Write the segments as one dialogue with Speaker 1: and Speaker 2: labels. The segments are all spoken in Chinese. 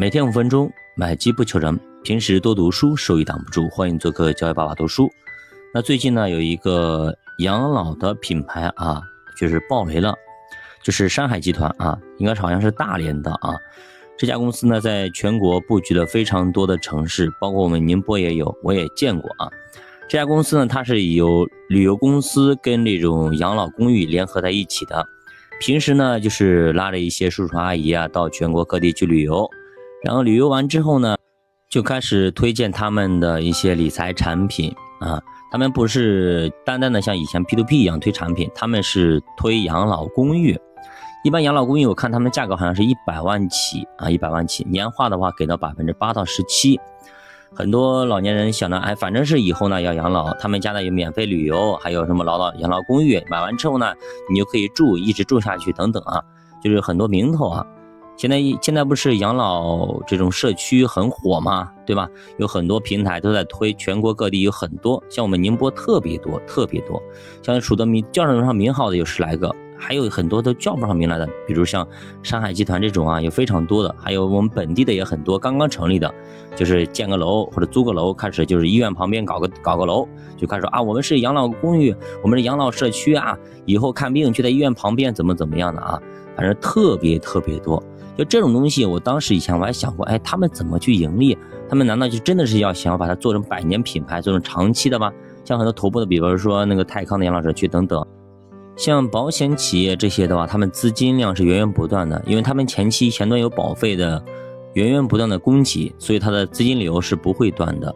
Speaker 1: 每天五分钟，买机不求人。平时多读书，收益挡不住。欢迎做客教育爸爸读书。那最近呢，有一个养老的品牌啊，就是爆雷了，就是山海集团啊，应该是好像是大连的啊。这家公司呢，在全国布局了非常多的城市，包括我们宁波也有，我也见过啊。这家公司呢，它是由旅游公司跟那种养老公寓联合在一起的。平时呢，就是拉着一些叔叔阿姨啊，到全国各地去旅游。然后旅游完之后呢，就开始推荐他们的一些理财产品啊。他们不是单单的像以前 P to P 一样推产品，他们是推养老公寓。一般养老公寓，我看他们价格好像是一百万起啊，一百万起，年化的话给到百分之八到十七。很多老年人想着，哎，反正是以后呢要养老，他们家呢有免费旅游，还有什么老老养老公寓，买完之后呢，你就可以住，一直住下去等等啊，就是很多名头啊。现在现在不是养老这种社区很火吗？对吧？有很多平台都在推，全国各地有很多，像我们宁波特别多，特别多，像数得名叫得上名号的有十来个，还有很多都叫不上名来的，比如像山海集团这种啊，有非常多的，还有我们本地的也很多，刚刚成立的，就是建个楼或者租个楼，开始就是医院旁边搞个搞个楼，就开始说啊，我们是养老公寓，我们是养老社区啊，以后看病就在医院旁边，怎么怎么样的啊，反正特别特别多。就这种东西，我当时以前我还想过，哎，他们怎么去盈利？他们难道就真的是要想要把它做成百年品牌，做成长期的吗？像很多头部的，比如说那个泰康的养老社区等等，像保险企业这些的话，他们资金量是源源不断的，因为他们前期前端有保费的源源不断的供给，所以它的资金流是不会断的，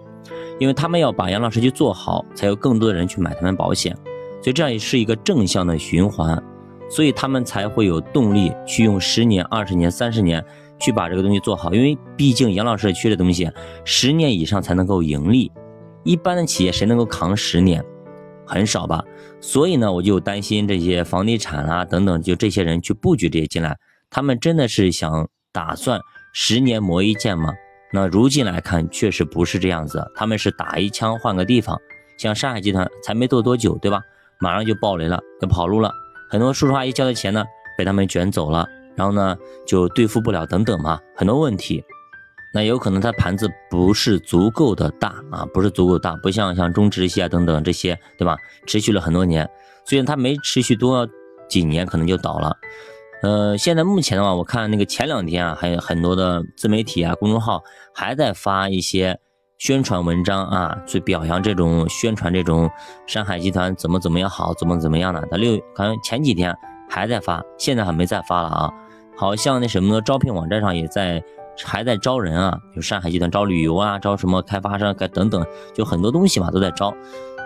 Speaker 1: 因为他们要把养老社区做好，才有更多的人去买他们保险，所以这样也是一个正向的循环。所以他们才会有动力去用十年、二十年、三十年去把这个东西做好，因为毕竟养老社区的东西，十年以上才能够盈利。一般的企业谁能够扛十年？很少吧。所以呢，我就担心这些房地产啊等等，就这些人去布局这些进来，他们真的是想打算十年磨一剑吗？那如今来看，确实不是这样子，他们是打一枪换个地方。像上海集团才没做多久，对吧？马上就爆雷了，要跑路了。很多叔叔阿姨交的钱呢，被他们卷走了，然后呢就兑付不了等等嘛，很多问题。那有可能他盘子不是足够的大啊，不是足够大，不像像中植系啊等等这些，对吧？持续了很多年，虽然它没持续多几年，可能就倒了。呃，现在目前的话，我看那个前两天啊，还有很多的自媒体啊、公众号还在发一些。宣传文章啊，去表扬这种宣传这种山海集团怎么怎么样好，怎么怎么样的。他六好像前几天还在发，现在还没再发了啊。好像那什么招聘网站上也在还在招人啊，就山海集团招旅游啊，招什么开发商该等等，就很多东西嘛都在招。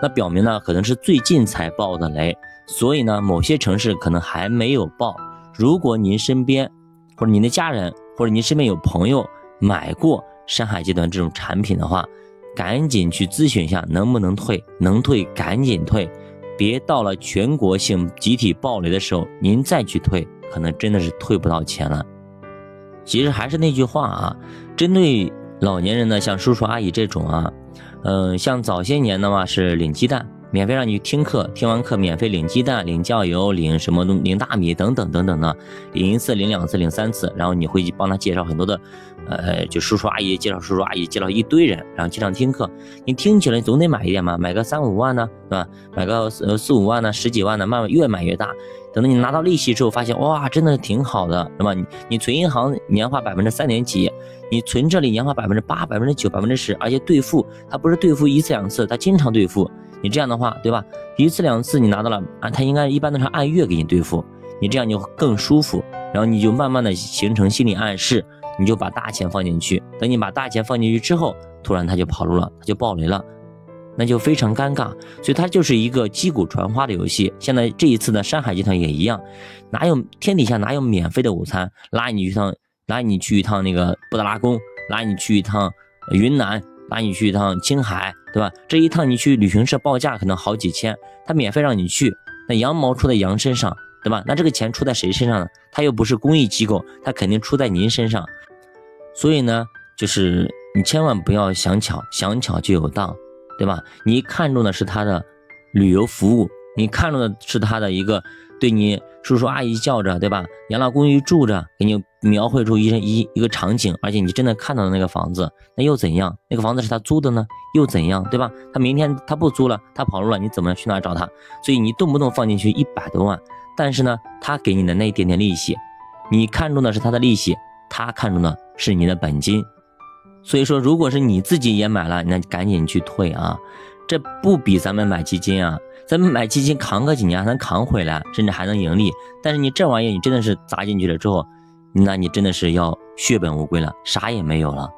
Speaker 1: 那表明呢，可能是最近才爆的雷，所以呢，某些城市可能还没有爆。如果您身边或者您的家人或者您身边有朋友买过。山海集团这种产品的话，赶紧去咨询一下能不能退，能退赶紧退，别到了全国性集体暴雷的时候，您再去退，可能真的是退不到钱了。其实还是那句话啊，针对老年人呢，像叔叔阿姨这种啊，嗯，像早些年的话是领鸡蛋。免费让你去听课，听完课免费领鸡蛋、领酱油、领什么东、领大米等等等等的，领一次、领两次、领三次，然后你会去帮他介绍很多的，呃，就叔叔阿姨介绍叔叔阿姨介绍一堆人，然后经常听课。你听起来总得买一点嘛，买个三五万呢，对吧？买个四五万呢，十几万呢，慢慢越买越大。等到你拿到利息之后，发现哇，真的是挺好的，是吧？你你存银行年化百分之三点几，你存这里年化百分之八、百分之九、百分之十，而且兑付，它不是兑付一次两次，它经常兑付。你这样的话，对吧？一次两次你拿到了啊，他应该一般都是按月给你兑付，你这样就更舒服。然后你就慢慢的形成心理暗示，你就把大钱放进去。等你把大钱放进去之后，突然他就跑路了，他就爆雷了，那就非常尴尬。所以它就是一个击鼓传花的游戏。现在这一次呢，山海集团也一样，哪有天底下哪有免费的午餐？拉你去趟，拉你去一趟那个布达拉宫，拉你去一趟云南。拉你去一趟青海，对吧？这一趟你去旅行社报价可能好几千，他免费让你去，那羊毛出在羊身上，对吧？那这个钱出在谁身上呢？他又不是公益机构，他肯定出在您身上。所以呢，就是你千万不要想巧，想巧就有当，对吧？你看中的是他的旅游服务，你看中的是他的一个对你叔叔阿姨叫着，对吧？养老公寓住着，给你描绘出一一一个场景，而且你真的看到了那个房子，那又怎样？那个房子是他租的呢，又怎样？对吧？他明天他不租了，他跑路了，你怎么去哪找他？所以你动不动放进去一百多万，但是呢，他给你的那一点点利息，你看中的是他的利息，他看中的是你的本金。所以说，如果是你自己也买了，那赶紧去退啊！这不比咱们买基金啊？咱们买基金扛个几年还能扛回来，甚至还能盈利。但是你这玩意你真的是砸进去了之后，那你真的是要血本无归了，啥也没有了。